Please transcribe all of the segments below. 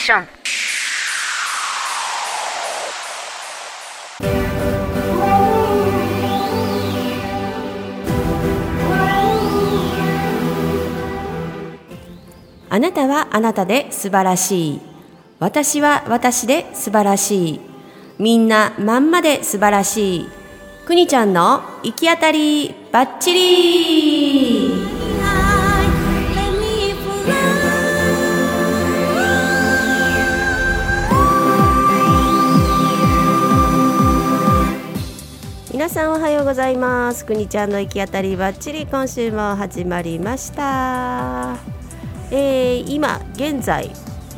ーションあなたはあなたで素晴らしい。私は私で素晴らしい。みんなまんまで素晴らしい。くにちゃんの行き当たりばっちり皆さんおはようございます。くにちゃんの行き当たりばっちり今週も始まりました。えー、今現在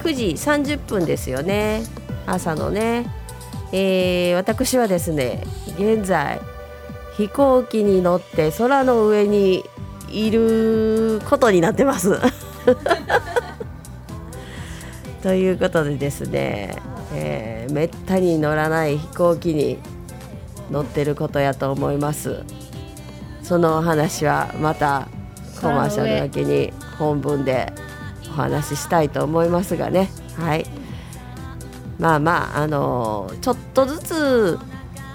9時30分ですよね。朝のね、えー、私はですね現在飛行機に乗って空の上にいることになってます。ということでですね、えー、めったに乗らない飛行機に乗ってることやと思います。そのお話はまたコマーシャルだけに本文でお話ししたいと思いますがね。はい。まあまああのー、ちょっとずつ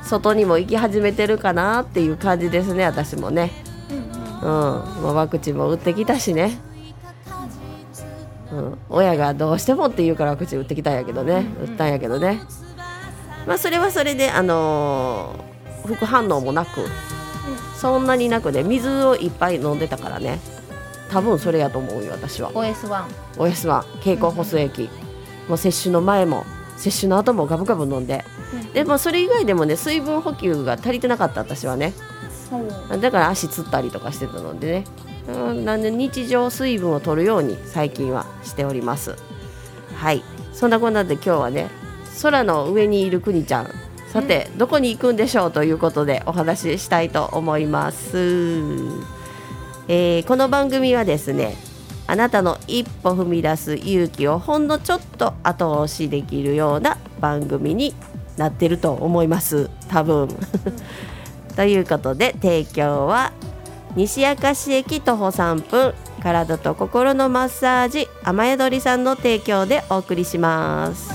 外にも行き始めてるかなっていう感じですね私もね。うん、もうワクチンも打ってきたしね。うん、親がどうしてもって言うからワクチン打ってきたんやけどね、打ったんやけどねまあそれはそれであのー、副反応もなく、そんなになくで水をいっぱい飲んでたからね。多分それやと思うよ私は。OS1 OS1 経口補水液、もう接種の前も接種の後もガブガブ飲んで、でもそれ以外でもね水分補給が足りてなかった私はね、だから足つったりとかしてたのでね、うん、なんで日常水分を取るように最近はしております。はい。そんなこんなで今日はね空の上にいるくにちゃん。さて、どこに行くんでしょうということでお話ししたいと思います。えー、この番組はですねあなたの一歩踏み出す勇気をほんのちょっと後押しできるような番組になってると思います。多分。ということで提供は西明石駅徒歩3分体と心のマッサージ雨宿りさんの提供でお送りします。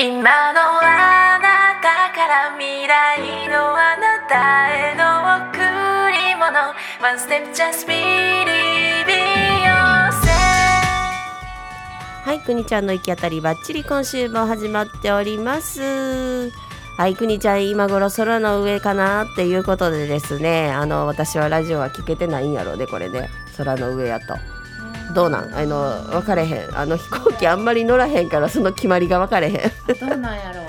今のはい、くにちゃんの行き当たりばっちり今週も始まっております。はい、くにちゃん今頃空の上かなっていうことでですね、あの私はラジオは聞けてないんやろうねこれね、空の上やと。どうなん？あの分かれへん。あの飛行機あんまり乗らへんからその決まりが分かれへん。どうなんやろ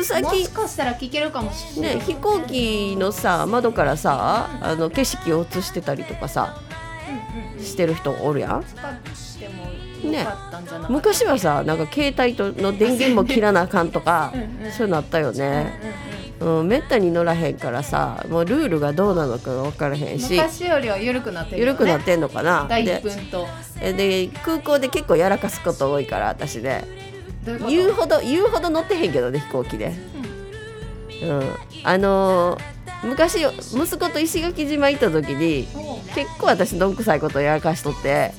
う。最近もしかしたら聞けるかもしれない、ね、飛行機のさ窓からさあの景色を映してたりとかさ、うんうんうん、してる人おるやん？ね、昔はさなんか携帯との電源も切らなあかんとかそういうのあったよね、うん、めったに乗らへんからさもうルールがどうなのか分からへんし昔よりは緩くなってる、ね、緩くなってんのかな。でで空港で結構やらかすこと多いから私ね。言うほど言うほど乗ってへんけどね飛行機で、うん、うん、あのー昔息子と石垣島行った時に結構私どんくさいことやらかしとって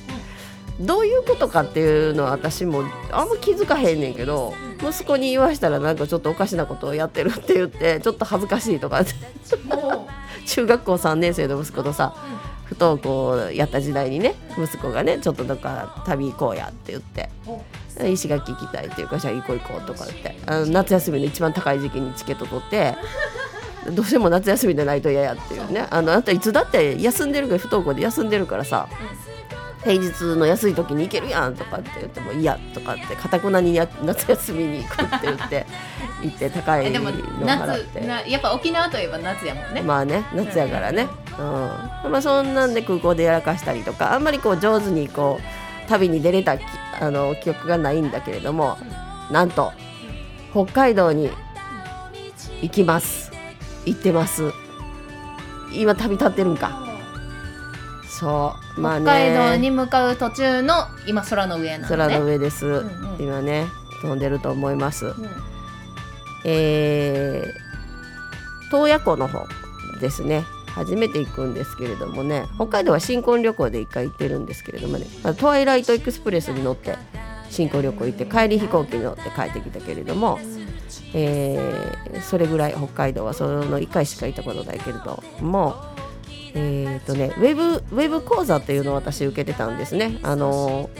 どういうことかっていうのは私もあんま気づかへんねんけど息子に言わしたらなんかちょっとおかしなことをやってるって言ってちょっと恥ずかしいとか中学校3年生の息子とさ不登校やった時代にね息子がねちょっとなんか旅行こうやって言って石垣行きたいっていうかじゃあ行こう行こうとかって。あの夏休みの一番高い時期にチケット取って どうしても夏休みでないと嫌やっていうね。あのあんたいつだって休んでるから不登校で休んでるからさ、平日の安い時に行けるやんとかって言っても嫌とかってかたくなにや夏休みに行くって言って 行って高いの払って。夏なやっぱ沖縄といえば夏やもんね、まあね夏やからね、うん。まあ、そんなんで空港でやらかしたりとかあんまりこう上手にこう旅に出れたきあの記憶がないんだけれどもなんと北海道に行きます。行ってます。今旅立ってるんかそう。まあね。北海道に向かう途中の今空の上なのね。空の上です、んうん。今ね飛んでると思います。うん。えー、洞爺湖の方ですね。初めて行くんですけれどもね。北海道は新婚旅行で一回行ってるんですけれどもね。まあトワイライトエクスプレスに乗って新婚旅行行って帰り飛行機に乗って帰ってきたけれども、えーそれぐらい北海道はその1回しか行ったことないけれどもえーとね、ウェブウェブ講座っていうのを私受けてたんですね。あの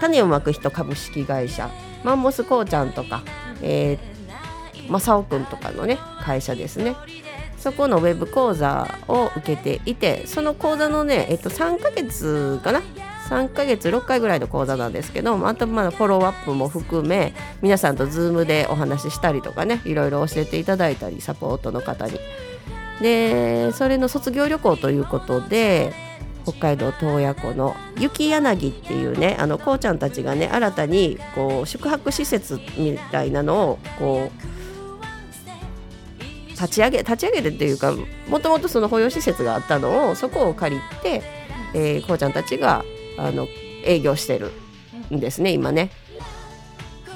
種をまく人株式会社。マンモスこうちゃんとか、えー、正雄くんとかのね会社ですね。そこのウェブ講座を受けていてその講座のね、えっと、3ヶ月かな？3ヶ月6回ぐらいの講座なんですけどあとまだフォローアップも含め皆さんと Zoom でお話ししたりとかねいろいろ教えていただいたりサポートの方にでそれの卒業旅行ということで北海道洞爺湖の雪柳っていうねあのこうちゃんたちがね新たにこう宿泊施設みたいなのをこう立ち上げ立ち上げてっていうかもともとその保養施設があったのをそこを借りて、えーこうちゃんたちがあの営業してるんですね今ね。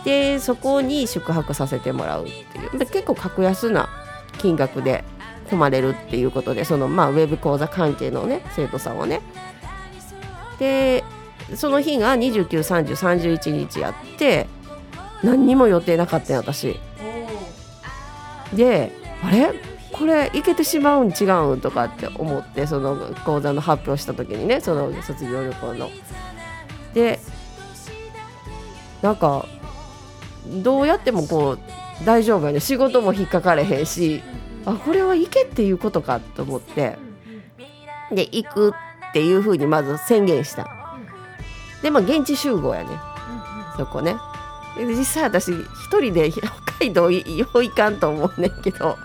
でそこに宿泊させてもらうっていう結構格安な金額で泊まれるっていうことでそのまあウェブ講座関係のね生徒さんはね。でその日が293031日やって何にも予定なかったん私。であれ？これいけてしまうん違うんとかって思ってその講座の発表した時にねその卒業旅行の。でなんかどうやってもこう大丈夫やね。仕事も引っかかれへんしあこれはいけっていうことかと思って。で行くっていうふうにまず宣言した。でまあ現地集合やね。そこね。実際私一人で 北海道よう行かんと思うねんけど。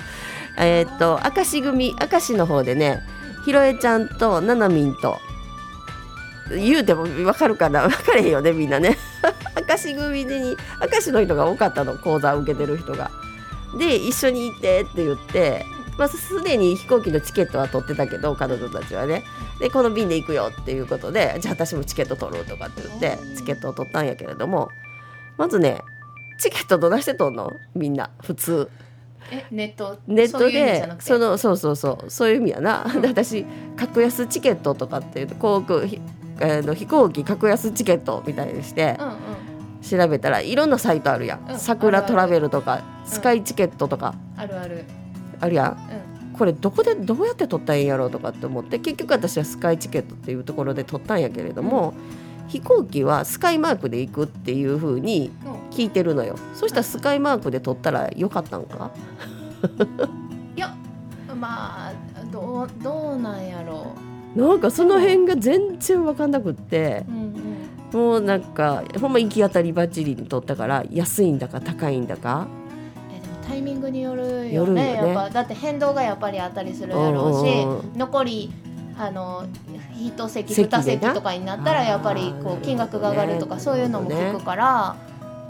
えーと明石組明石の方でねひろえちゃんとななみんと言うても分かるかな？分かれへんよねみんなね。明石組に明石の人が多かったの講座を受けてる人が。で一緒に行ってって言って、まあ、すでに飛行機のチケットは取ってたけど彼女たちはね。でこの便で行くよっていうことでじゃあ私もチケット取ろうとかって言ってチケットを取ったんやけれどもまずねチケットどないして取んの？みんな。普通。えネット？ネットでそのそうそうそう。そういう意味やな、で私格安チケットとかっていうと航空ひえーの飛行機格安チケットみたいにして調べたらいろんなサイトあるやん、うん。桜トラベルとかスカイチケットとか。あるある。あるやん。うん。これどこでどうやって取ったらいいんやろうとかって思って結局私はスカイチケットっていうところで取ったんやけれども、飛行機はスカイマークで行くっていうふうにうん。聞いてるのよ。そしたらスカイマークで取ったらよかったんか？いやまあどうどうなんやろなんかその辺が全然分かんなくってう、うんうん、もうなんかほんま行き当たりばっちりに取ったから安いんだか高いんだかタイミングによるよねね。やっぱ。だって変動がやっぱりあったりするやろうし、うんうんうん。残りあの一席席でな二席とかになったらやっぱりこう金額が上がるとかね。そういうのも聞くから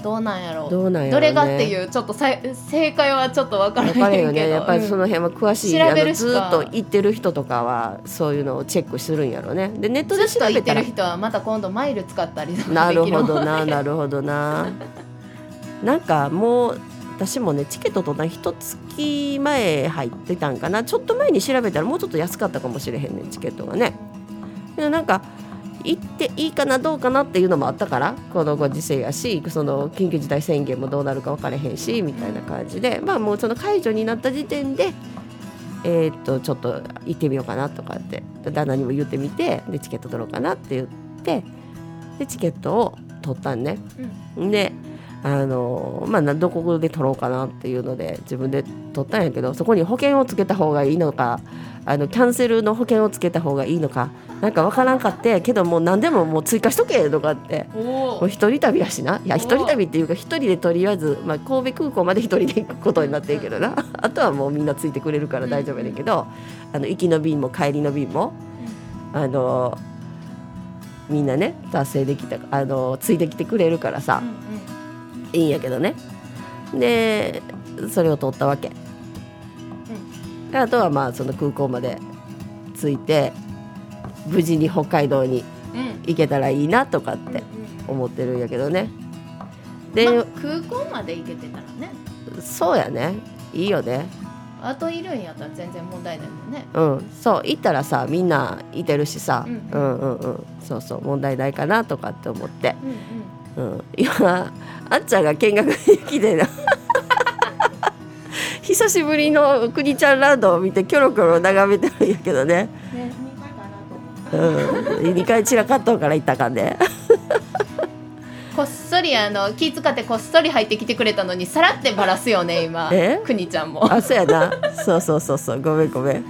どうなんやろう。どうなんやろうね。どれがっていうちょっとさい正解はちょっと分から分かるよへんけどね。やっぱりその辺は詳しい、調べるずっと行ってる人とかはそういうのをチェックするんやろね。でネットで調べてる人はまた今度マイル使ったりなるほどななるほどな。なんかもう私もねチケットとな一月前入ってたんかな。ちょっと前に調べたらもうちょっと安かったかもしれへんねんチケットがね。でもなんか行っていいかなどうかなっていうのもあったからこのご時世やしその緊急事態宣言もどうなるか分からへんしみたいな感じで。まあもうその解除になった時点でえーっとちょっと行ってみようかなとかって旦那にも言ってみてでチケット取ろうかなって言ってでチケットを取撮ったんね。であのまあ、どこで撮ろうかなっていうので自分で撮ったんやけどそこに保険をつけた方がいいのかあのキャンセルの保険をつけた方がいいのかなんか分からんかってけどもう何でももう追加しとけとかってもう一人旅やしな。いや一人旅っていうか一人でとりあえず、まあ、神戸空港まで一人で行くことになってるけどな。あとはもうみんなついてくれるから大丈夫やけど、あの行きの便も帰りの便もあのみんなね達成できたあのついてきてくれるからさ、いいんやけどね。でそれを取ったわけ、うん、あとはまあその空港まで着いて無事に北海道に行けたらいいなとかって思ってるんやけどね、で、まあ、空港まで行けてたらね。そうやね。いいよね。あといるんやったら全然問題ないもんね。うん。そう行ったらさみんないてるしさ、うん、うんうんうん。そうそう問題ないかなとかって思って、うん、うん、今あっちゃんが見学に来てな 久しぶりのくにちゃんランドを見てキョロキョロ眺めてるんやけどね。ね2回かなと思って、うん、2回散らかっとうから行ったかんね こっそりあの気遣ってこっそり入ってきてくれたのにさらってばらすよね今。え？くにちゃんも。あそうやな。そうそうそうそう。ごめんごめん。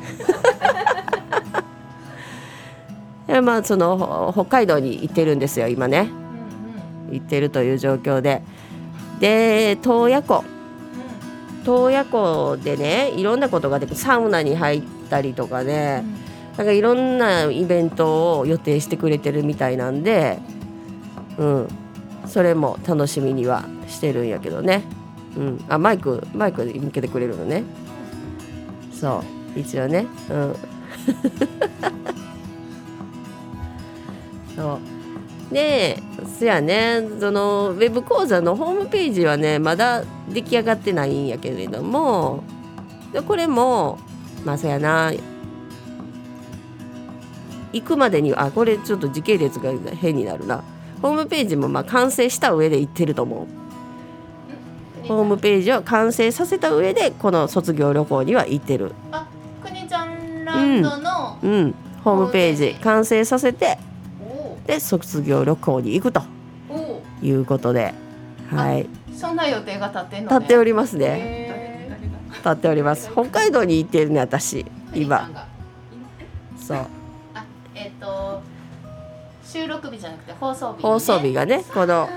まあその北海道に行ってるんですよ今ね、うんうん、行ってるという状況で。で洞爺湖。洞爺湖でねいろんなことができるサウナに入ったりとかね、うん、なんかいろんなイベントを予定してくれてるみたいなんで、うん、それも楽しみにはしてるんやけどね、うん、あマイクマイクで向けてくれるのね。そう。一応ね。うん。そうでそやねそのウェブ講座のホームページはねまだ出来上がってないんやけれどもでこれもまあそやな行くまでにあこれちょっと時系列が変になるな。ホームページもまあ完成した上で行ってると思う。ホームページを完成させた上でこの卒業旅行には行ってる。あくにちゃんランドの、うん、うん、ホームページ完成させてで卒業旅行に行くということで。はい。そんな予定が立ってんの、ね、立っておりますね。立っております。北海道に行ってるね私。今。そう。えっ、ー、と収録日じゃなくて放送日、ね、放送日がねこの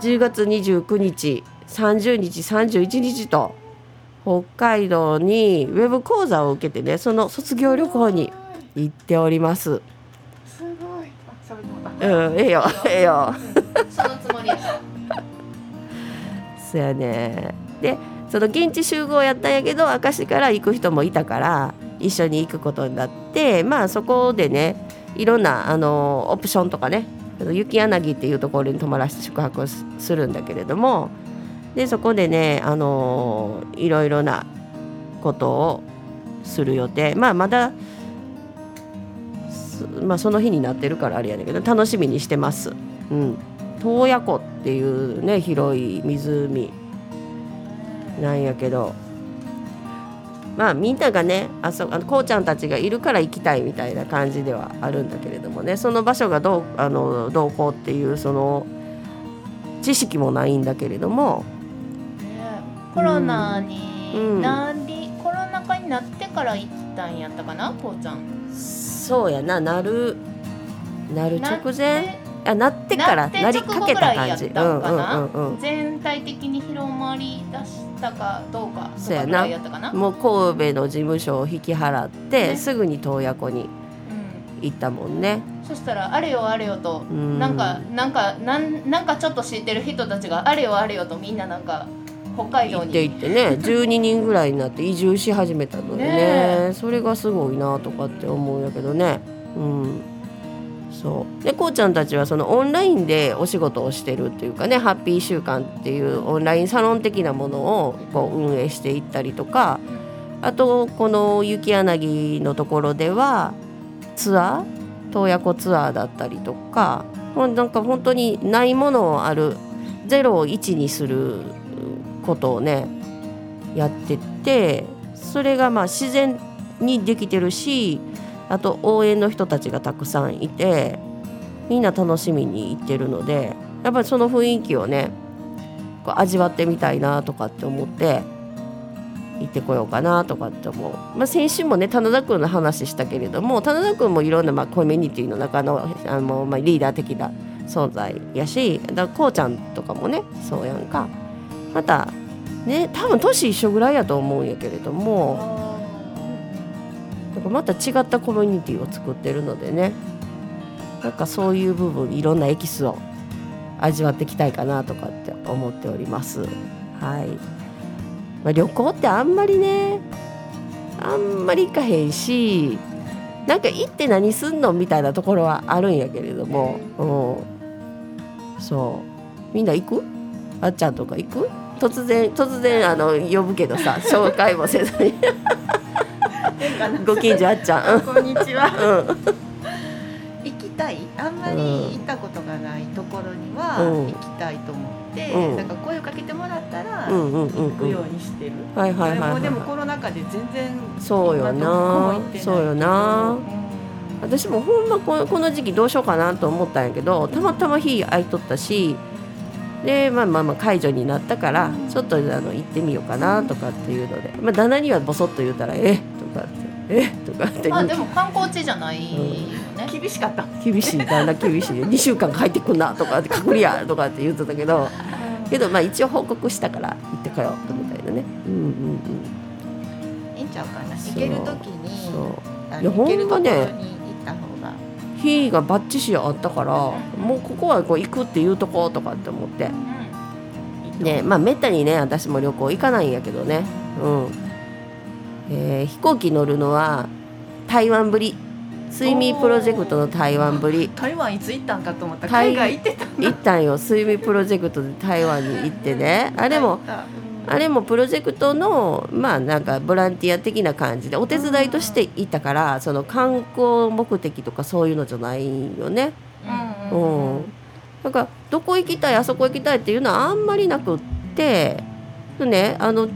10月29日30日31日と北海道にウェブ講座を受けてねその卒業旅行に行っております。うん、ええよ、ええよ。そのつもりや。そやね。で、その現地集合やったんやけど、明石から行く人もいたから、一緒に行くことになって、まあそこでね。いろんなあのオプションとかね雪柳っていうところに泊まらせて宿泊するんだけれどもでそこでねあのいろいろなことをする予定まあまだまあ、その日になってるからあれやねんけど楽しみにしてます。うん、洞爺湖っていうね広い湖。なんやけど。まあみんながねあそあのこうちゃんたちがいるから行きたいみたいな感じではあるんだけれどもね。その場所がどうあのどうこうっていうその知識もないんだけれども、ね、コロナになり、うん、コロナ禍になってから行ったんやったかなこうちゃんそうやななるなる直前あなってからなりかけた感じ。うんうんうんうん、全体的に広まりだしたかどうかそうやな。もう神戸の事務所を引き払って、ね、すぐに洞爺湖に行ったもんね、うん、そしたらあれよあれよと、うん、なんかなんかなんなんかちょっと知ってる人たちがあれよあれよとみんななんか北海道に。行って行ってね12人ぐらいになって移住し始めたのでね。ねそれがすごいなとかって思うんやけどね。うん。そう。でこうちゃんたちはそのオンラインでお仕事をしてるっていうかねハッピー週間っていうオンラインサロン的なものをこう運営していったりとかあとこの雪柳のところではツアー？洞爺湖ツアーだったりとかなんか本当にないものをある0を1にすることをねやっててそれがまあ自然にできてるしあと応援の人たちがたくさんいてみんな楽しみに行ってるのでやっぱりその雰囲気をねこう味わってみたいなとかって思って行ってこようかなとかって思う、まあ、先週もね棚田君の話したけれども棚田君もいろんなまあコミュニティの中のあの、まあ、リーダー的な存在やしだこうちゃんとかもねそうやんか。またね多分年一緒ぐらいやと思うんやけれどもなんかまた違ったコミュニティを作ってるのでねなんかそういう部分いろんなエキスを味わっていきたいかなとかって思っております。はい。まあ、旅行ってあんまりねあんまり行かへんしなんか行って何すんのみたいなところはあるんやけれども、うん、そう。みんな行く？あっちゃんとか行く？突然突然あの呼ぶけどさ 紹介もせずに。ご近所あっちゃん。こんにちは。うん。行きたい？あんまり行ったことがないところにはうん。行きたいと思って、うん。なんか声をかけてもらったら行くようにしてる。はいはいはい、もはい、うでもコロナ禍で全然そうよな。そうよな。私もほんまこのこの時期どうしようかなと思ったんやけどたまたま日空いとったしでまあまあまあ解除になったからちょっとあの行ってみようかなとかっていうので、まあ、旦那にはボソッと言うたら「えとかって「えとかってまあでも観光地じゃないよね、厳しかった。厳しい旦那厳しい。2週間帰ってくんなとかって隔離や とかって言ってたけど。けどまあ一応報告したから行ってこようとみたいなね。うんうんうん。いいんちゃうかな。そう。行ける時にいや行けるところにほんま行ね。日がバッチシあったからもうここはこう行くっていうとことかって思って。ねまあめったにね私も旅行行かないんやけどね。うん、えー飛行機乗るのは台湾ぶり。睡眠プロジェクトの台湾ぶり。台湾いつ行ったんかと思った。台海外行ってたんだ。行ったんよ。睡眠プロジェクトで台湾に行ってね。あれもあれもプロジェクトのまあなんかボランティア的な感じでお手伝いとして行ったからその観光目的とかそういうのじゃないよね。うん。うん。なんかどこ行きたいあそこ行きたいっていうのはあんまりなくってでねあの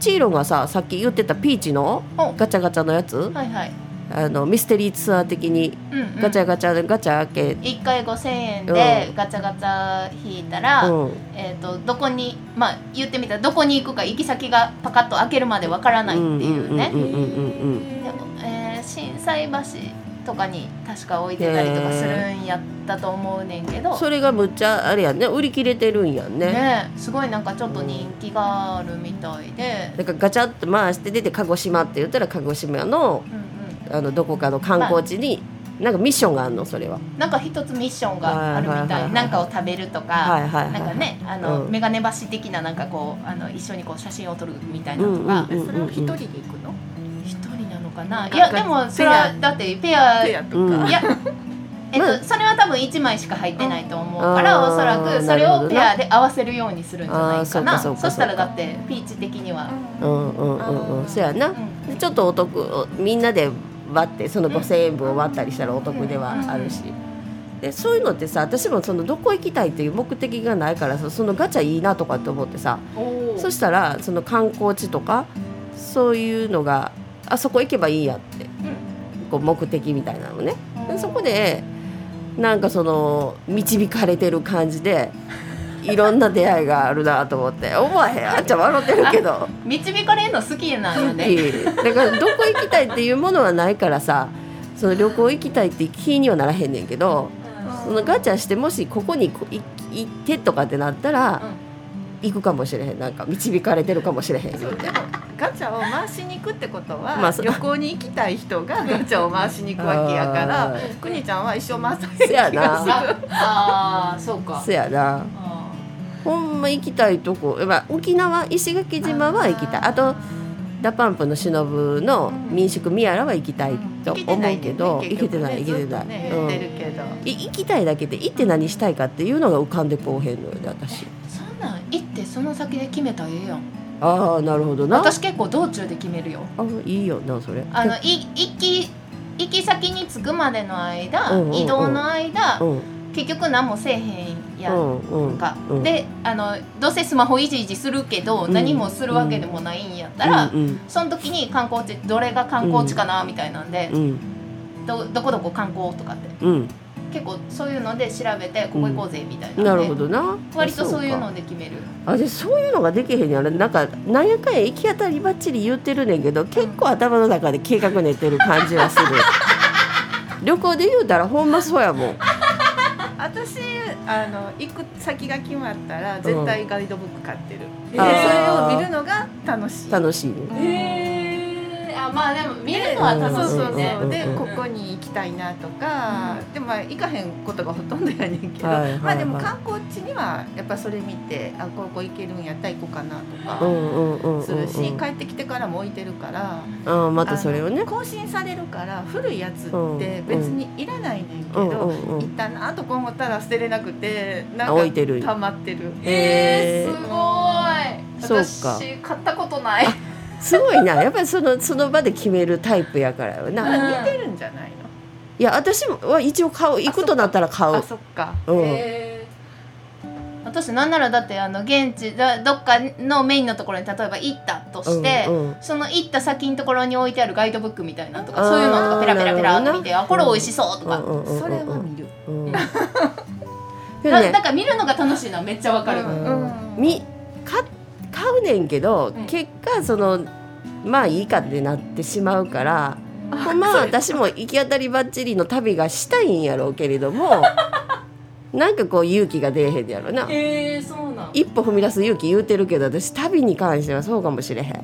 チーロンがささっき言ってたピーチのお。ガチャガチャのやつはいはい、あのミステリーツアー的にうんうん。ガチャガチャでガチャ開け、1回5000円でうん。ガチャガチャ引いたら、うん、えー、とどこにまあ言ってみたらどこに行くか行き先がパカッと開けるまでわからないっていうね。うんうんうんうんうんでえー心斎橋とかに確か置いてたりとかするんやったと思うねんけどそれがむっちゃあれやんね売り切れてるんやんねねすごいなんかちょっと人気があるみたいで、だからガチャッと回して出て鹿児島って言ったら鹿児島のうんうん、あのどこかの観光地に、なんかミッションがあるの？それは。なんか一つミッションがあるみたはいはなんかを食べるとか、はいはいはいなんかねあの、うん。メガネ橋的ななんかこうあの一緒にこう写真を撮るみたいなのとか、それを一人で行くの？一人なのかな、うんいやでもそれはだってペアペアとうん。か。いやえっと、まあ。それは多分1枚しか入ってないと思うから、おそらくそれをペアで合わせるようにするんじゃないかな。そしたらだってピーチ的には、うんうんうんうん。そやな。うん。でちょっとお得みんなで割ってその5,000円分を割ったりしたらお得ではあるし。でそういうのってさ私もそのどこ行きたいっていう目的がないからさそのガチャいいなとかって思ってさ。そしたらその観光地とかそういうのがあそこ行けばいいやってこう目的みたいなのね。でそこでなんかその導かれてる感じでいろんな出会いがあるなと思って。思わへん。あっちゃん笑ってるけど。導かれるの好きなんよね。だからどこ行きたいっていうものはないからさその旅行行きたいって気にはならへんねんけどそのガチャしてもしここに行ってとかってなったら、行くかもしれへん。なんか導かれてるかもしれへん。言うてガチャを回しに行くってことは、まあそ旅行に行きたい人が ガチャを回しに行くわけやかあらー。くにちゃんは一生回さないせやな。ああーそうか。せやな。あほんま行きたいとこ、まあ、沖縄石垣島は行きたい。あと DA PUMP の忍の民宿宮良は行きたいと思うけど行けてない行けてない、ね、うん。行きたいだけで行って何したいかっていうのが浮かんでこうへんのよね私。そんなん行ってその先で決めたらええやん。ああなるほどな。私結構道中で決めるよ。あいいよなそれ。あのい行き行き先に着くまでの間、うんうんうん。移動の間、うん。結局何もせえへんやうんんうんか、うん。であのどうせスマホいじいじするけど、うん何もするわけでもないんやったら、うんうん。その時に観光地どれが観光地かなみたいなんで、うん。どどこどこ観光とかってうん。結構そういうので調べてここ行こうぜみたいな、なるほどな。割とそういうかので決める。あでそういうのができへんやろ。なんかなんやかんや行き当たりばっちり言ってるねんけど結構頭の中で計画練ってる感じはする。旅行で言うたらほんまそうやもん。私あの行く先が決まったら絶対ガイドブック買ってる、であそーれを見るのが楽しい。楽しい。ねへえあまあでも見るのは楽しいそうそうそう、でここに行きたいなとか、でもまあ行かへんことがほとんどやねんけど、はいはいはい。まあでも観光地にはやっぱそれ見てあここ行けるんやったら行こうかなとうかんうんうんうんするし、うん帰ってきてからも置いてるから、あまたそれをね。更新されるから古いやつうんって別にいらないねんけど、うんうんうん。行ったなとか思ったら捨てれなくてなんか溜まってる。えー、すごい。私買ったことないすごいな。やっぱりそのその場で決めるタイプやからよ。な、うん。似てるんじゃないの？いや私もは一応買う行くとなったら買う。あそっか。うん、へー。私なんならだってあの現地だどっかのメインのところに例えば行ったとして、うんうん。その行った先のところに置いてあるガイドブックみたいなのとかそういうのとかペラペラペラっと見てあこれ美味しそうとか、うんうんうんうんそれは見る。うん。けどなね。なんか見るのが楽しいのはめっちゃわかる、うんうんみか買うねんけど、ん結果そのまあいいかってなってしまうから、まは私も行き当たりばっちりの旅がしたいんやろうけれども なんかこう勇気が出えへんやろな。へえそうなん。一歩踏み出す勇気言うてるけど私旅に関してはそうかもしれへん。へ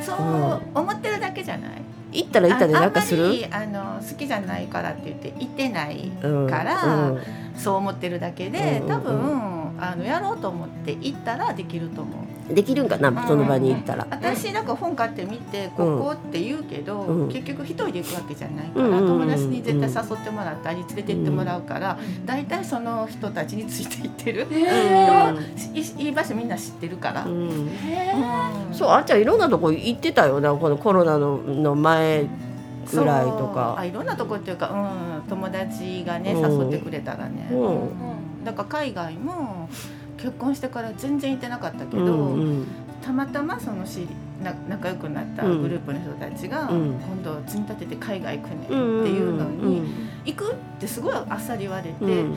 ー。そう思ってるだけじゃない？行ったら行ったであなんかする？あんまりあの好きじゃないからって言って行ってないうんから、うんそう思ってるだけで、うん。多分あのやろうと思って行ったらできると思う。できるんかなその場に行ったら。私なんか本買ってみてここって言うけど、うん。結局一人で行くわけじゃないから、友達に絶対誘ってもらったり連れて行ってもらうから、大体その人たちについて行ってる。いいい場所みんな知ってるから。そうあっちゃんいろんなとこ行ってたよなこのコロナのの前ぐらいとか。あ。いろんなとこっていうか、うん、友達がねうん。誘ってくれたらね、うん。うんだから海外も結婚してから全然行ってなかったけど、うんうん。たまたまその知りな仲良くなったグループの人たちが、うん。今度積み立てて海外行くねんってうんいうのに、うん行くってすごいあっさり言われて、うん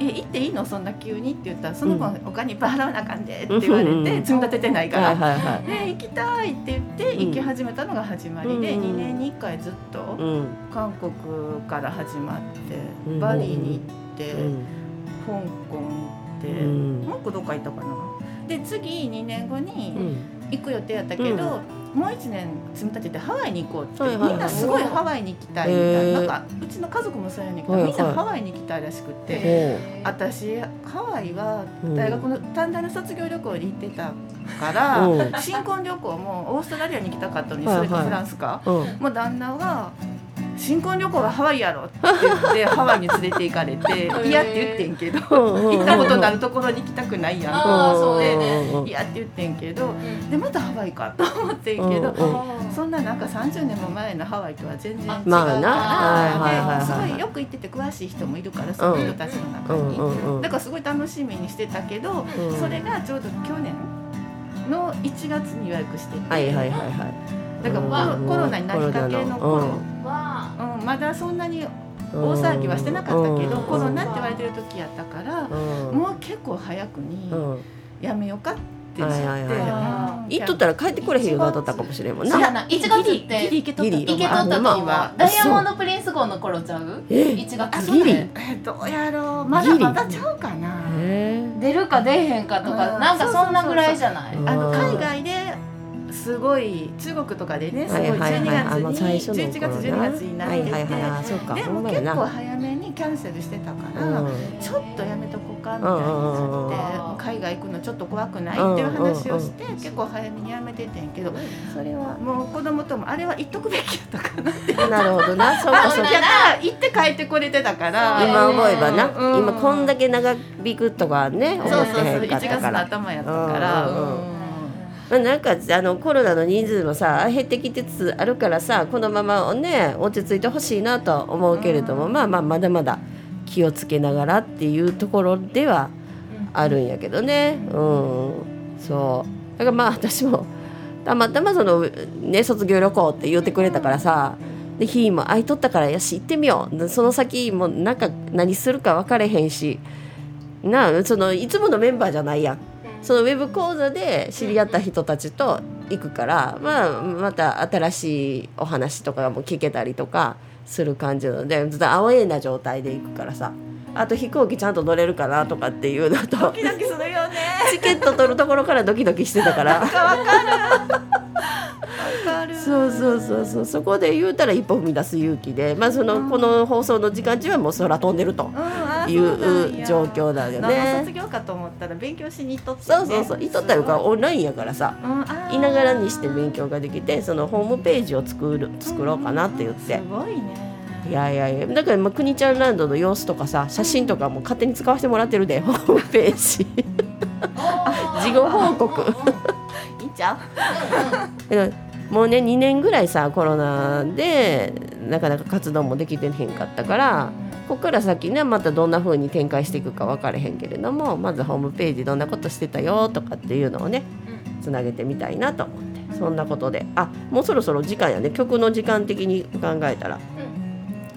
え行っていいの？そんな急に？って言ったらその分お金いっぱい払わなあかんでって言われて、うん積み立ててないから。行きたいって言ってうん。行き始めたのが始まりで、うん2年に1回ずっとうん。韓国から始まって、うん。バリに行って、うん香港行って、うん。もう一個どっか行ったかな。で次2年後にうん。行く予定やったけど、もう1年積み立ててハワイに行こうって、はいはいはい。みんなすごいハワイに行きたいみたいな。なんかうちの家族もそうやねんけど、はいはい。みんなハワイに行きたいらしくて。へー私ハワイはうん大学の短大の卒業旅行に行ってたから、うん。新婚旅行もオーストラリアに行きたかったのに、はいはい。それとフランスか。うん。もう旦那が「新婚旅行はハワイやろ」って言って ハワイに連れて行かれて「嫌」って言ってんけど行行ったことのあるところに行きたくないやんあーそうね。うん嫌って言ってんけどうん。でまたハワイかと思ってんけど、そんななんか30年も前のハワイとは全然違うから、すごいよく行ってて詳しい人もいるからその人たちの中に、だからすごい楽しみにしてたけど、うん。それがちょうど去年の1月に予約してて。だからコロ,、ナになりかけの頃、うん。わうんまだそんなに大騒ぎはしてなかったけど、うん。コロナって言われてる時やったから、うん。もう結構早くにうん。やめようかって言って、行っとったら帰ってこれへんようになっとったかもしれんもんな。そうやな。1月ってギリギリ行けとったと思う。ギリ行けとったと思うあほんまダイヤモンドプリンス号の頃ちゃう？え？1月あギリ？えどうやろう。まだまだちゃうかな。へ出るか出えへんかとかうん。なんかそんなぐらいじゃない？うんあの海外ですごい中国とかでねすごいはいはい12はいあの月に最初の11月頃12月になってて、でも結構早めにキャンセルしてたから、うん。ちょっとやめとこうかみたいにうんなって海外行くのちょっと怖くないっていう話をして結構早めにやめててんけどそれはもう。子供ともあれは行っとくべきやったかな。ってなるほどな。そうかそうか。行って帰ってこれてたから。今思えばな、うん。今こんだけ長引くとかね思そうってそうそう1へんかった月のから頭やったから、まあなんかあのコロナの人数もさ減ってきつつあるからさこのままね落ち着いてほしいなとは思うけれども、うん。まあまあまだまだ気をつけながらっていうところではあるんやけどね。うん。そう。だからまあ私もたまたまそのね卒業旅行って言ってくれたからさで日も空いとったからよし行ってみよう。その先もなんか何するか分かれへんしなそのいつものメンバーじゃないやんそのウェブ講座で知り合った人たちと行くから、まあ、また新しいお話とかも聞けたりとかする感じなのでずっとアウェーな状態で行くからさあと飛行機ちゃんと乗れるかなとかっていうのとドキドキするよね。チケット取るところからドキドキしてたから。わかるそうそうそうそう。そこで言うたら一歩踏み出す勇気で、まあ、その、この放送の時間中はもう空飛んでるという状況だよね。卒業かと思ったら勉強しに行っとった、そうそうそう。行っとったよ。かオンラインやからさ、いながらにして勉強ができてそのホームページを作る作ろうかなって言って。すごいね。いやいやいや。だからまあ国ちゃんランドの様子とかさ写真とかも勝手に使わせてもらってるで ホームページ。事後報告。いいんちゃう もうね2年ぐらいさコロナでなかなか活動もできてへんかったからここから先ねまたどんな風に展開していくか分からへんけれどもまずホームページどんなことしてたよとかっていうのをねつなげてみたいなと思ってそんなことで。あもうそろそろ時間やね。曲の時間的に考えたら。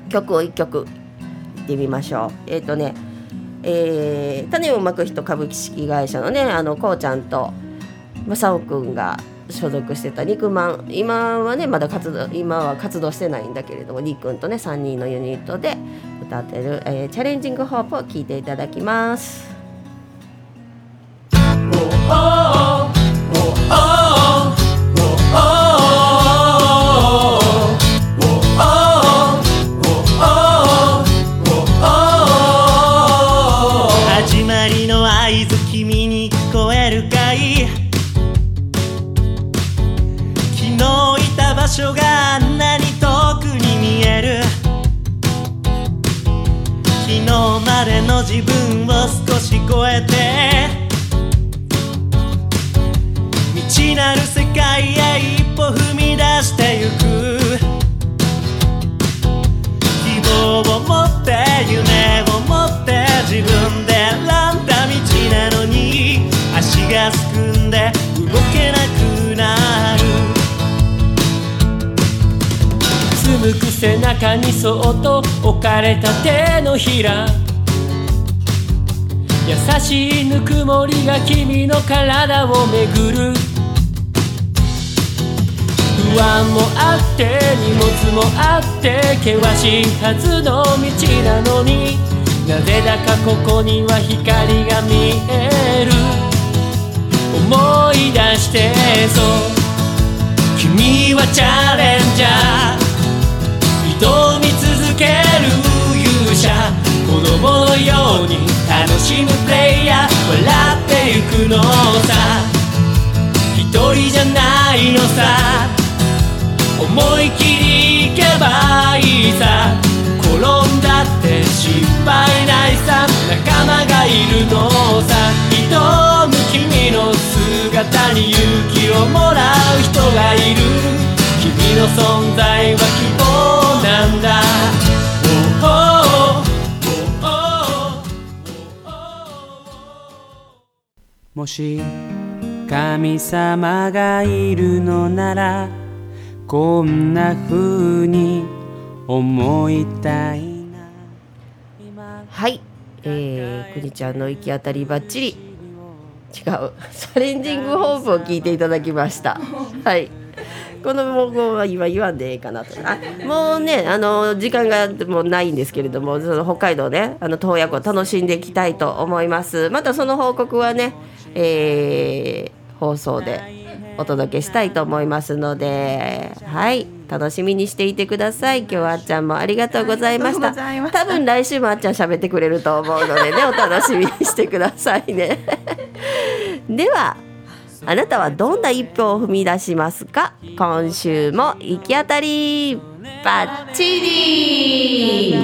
曲を1曲いってみましょう。えっ、ー、とねえー、種をまく人株式会社のねあのこうちゃんと正雄くんが所属してた肉まん今はねまだ活動今は活動してないんだけれどもりくんとね3人のユニットで歌ってる、えー、チャレンジングホープを聴いていただきます。背中にそっと置かれた手のひら。優しいぬくもりが君の体をめぐる。不安もあって荷物もあって険しいはずの道なのに。なぜだかここには光が見える。思い出してそう。君はチャレンジャー。挑み続ける勇者子供のように楽しむプレイヤー笑ってゆくのさ。一人じゃないのさ。思い切りいけばいいさ。転んだって失敗ないさ。仲間がいるのさ。挑む君の姿に勇気をもらう人がいる。君の存在は希もし神様がいるのならこんな風に思いたいな。はい、えー、くにちゃんの行き当たりばっちり違う。チャレンジングホープを聞いていただきました。はい。この文言は今言わんでええかなと。あもうねあの時間がもうないんですけれどもその北海道ねあの洞爺湖楽しんでいきたいと思います。またその報告はね、えー、放送でお届けしたいと思いますのではい楽しみにしていてください。今日はあっちゃんもありがとうございました。多分来週もあっちゃん喋ってくれると思うのでねお楽しみにしてくださいね。ではあなたはどんな一歩を踏み出しますか？今週も行き当たり。バッチリ。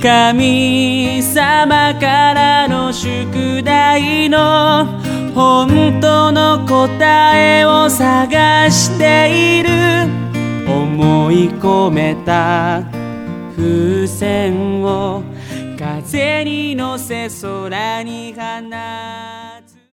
神様からの宿題の本当の答えを探している。思い込めた風船を風に乗せ空に放つ。